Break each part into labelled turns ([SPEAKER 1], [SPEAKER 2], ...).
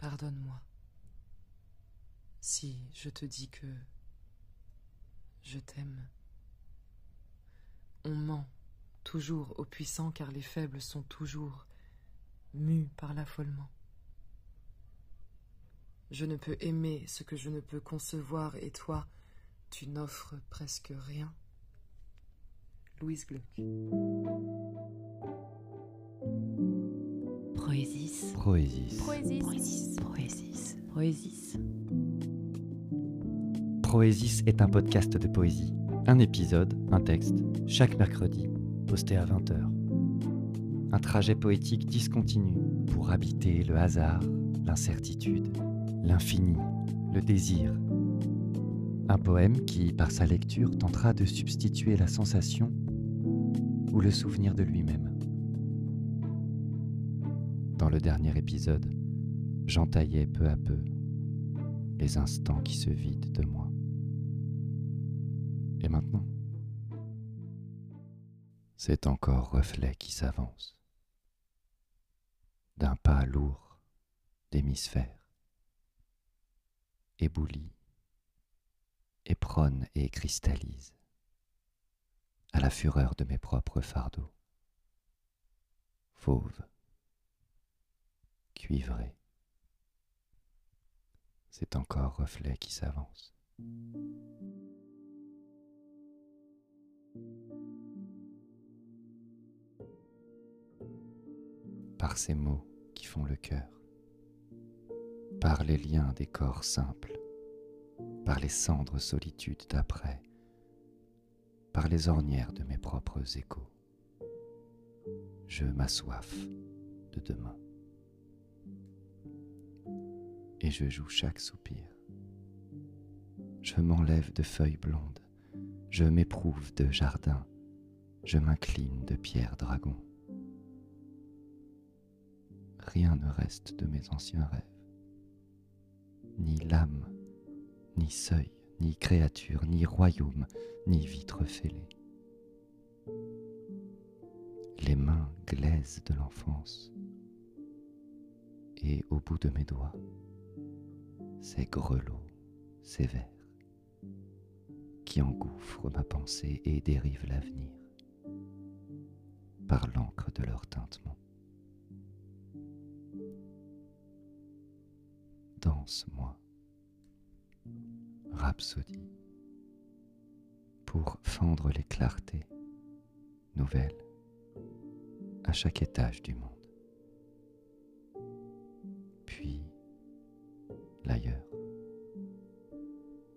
[SPEAKER 1] Pardonne-moi. Si je te dis que je t'aime. On ment toujours aux puissants car les faibles sont toujours mus par l'affolement. Je ne peux aimer ce que je ne peux concevoir et toi, tu n'offres presque rien. Louise Gluck.
[SPEAKER 2] Proésis.
[SPEAKER 3] Proésis.
[SPEAKER 2] Proésis. Proésis. Proésis.
[SPEAKER 3] Proésis est un podcast de poésie. Un épisode, un texte, chaque mercredi, posté à 20h. Un trajet poétique discontinu pour habiter le hasard, l'incertitude, l'infini, le désir. Un poème qui, par sa lecture, tentera de substituer la sensation ou le souvenir de lui-même. Le dernier épisode, j'entaillais peu à peu les instants qui se vident de moi. Et maintenant C'est encore reflet qui s'avance. D'un pas lourd d'hémisphère, éboulit, éprône et cristallise à la fureur de mes propres fardeaux. Fauve, c'est encore reflet qui s'avance. Par ces mots qui font le cœur, par les liens des corps simples, par les cendres solitudes d'après, par les ornières de mes propres échos. Je m'assoif de demain je joue chaque soupir. Je m'enlève de feuilles blondes, je m'éprouve de jardin, je m'incline de pierre dragon. Rien ne reste de mes anciens rêves, ni lame, ni seuil, ni créature, ni royaume, ni vitre fêlée. Les mains glaisent de l'enfance, et au bout de mes doigts, ces grelots sévères qui engouffrent ma pensée et dérivent l'avenir par l'encre de leur tintement. Danse-moi, rhapsodie, pour fendre les clartés nouvelles à chaque étage du monde. L'ailleurs,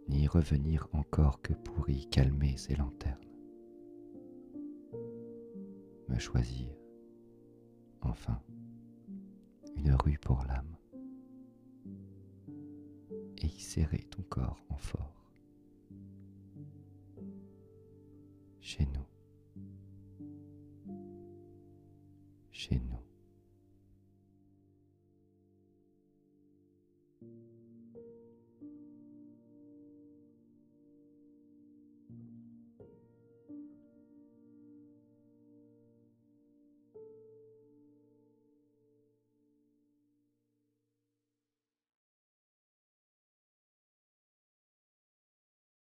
[SPEAKER 3] n'y revenir encore que pour y calmer ses lanternes. Me choisir, enfin, une rue pour l'âme, et y serrer ton corps en fort. Chez nous, chez nous.